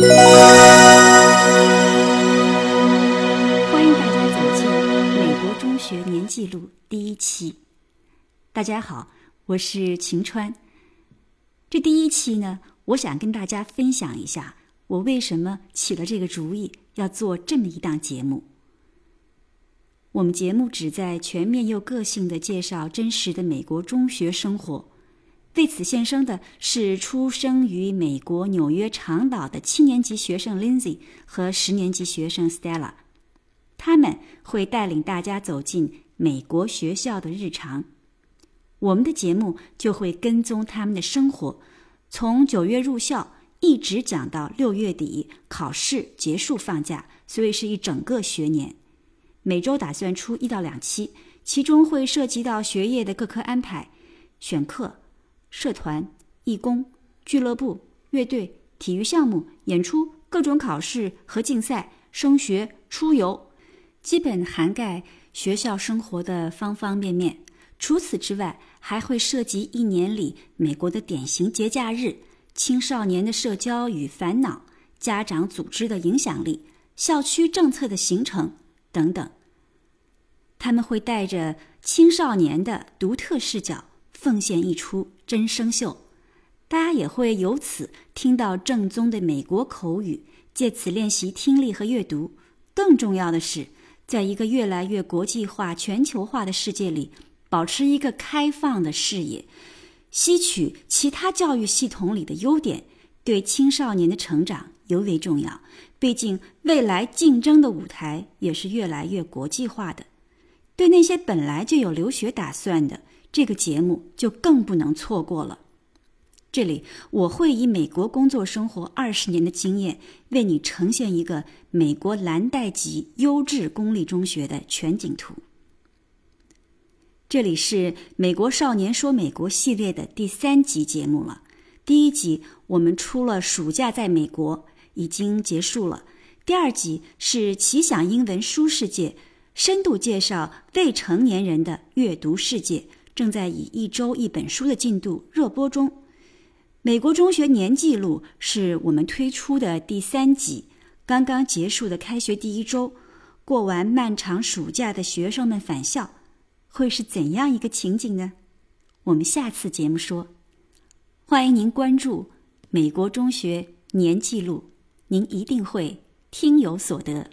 欢迎大家走进美国中学年记录第一期。大家好我是晴川。这第一期呢我想跟大家分享一下我为什么起了这个主意要做这么一档节目。我们节目旨在全面又个性地介绍真实的美国中学生活。为此献声的是出生于美国纽约长岛的七年级学生 Lindsay 和十年级学生 Stella，他们会带领大家走进美国学校的日常。我们的节目就会跟踪他们的生活，从九月入校一直讲到六月底考试结束放假，所以是一整个学年。每周打算出一到两期，其中会涉及到学业的各科安排、选课。社团、义工、俱乐部、乐队、体育项目、演出、各种考试和竞赛、升学、出游，基本涵盖学校生活的方方面面。除此之外，还会涉及一年里美国的典型节假日、青少年的社交与烦恼、家长组织的影响力、校区政策的形成等等。他们会带着青少年的独特视角。奉献一出真声秀，大家也会由此听到正宗的美国口语，借此练习听力和阅读。更重要的是，在一个越来越国际化、全球化的世界里，保持一个开放的视野，吸取其他教育系统里的优点，对青少年的成长尤为重要。毕竟，未来竞争的舞台也是越来越国际化的。对那些本来就有留学打算的。这个节目就更不能错过了。这里我会以美国工作生活二十年的经验，为你呈现一个美国蓝带级优质公立中学的全景图。这里是《美国少年说美国》系列的第三集节目了。第一集我们出了暑假在美国，已经结束了。第二集是奇想英文书世界，深度介绍未成年人的阅读世界。正在以一周一本书的进度热播中。美国中学年记录是我们推出的第三集。刚刚结束的开学第一周，过完漫长暑假的学生们返校，会是怎样一个情景呢？我们下次节目说。欢迎您关注美国中学年记录，您一定会听有所得。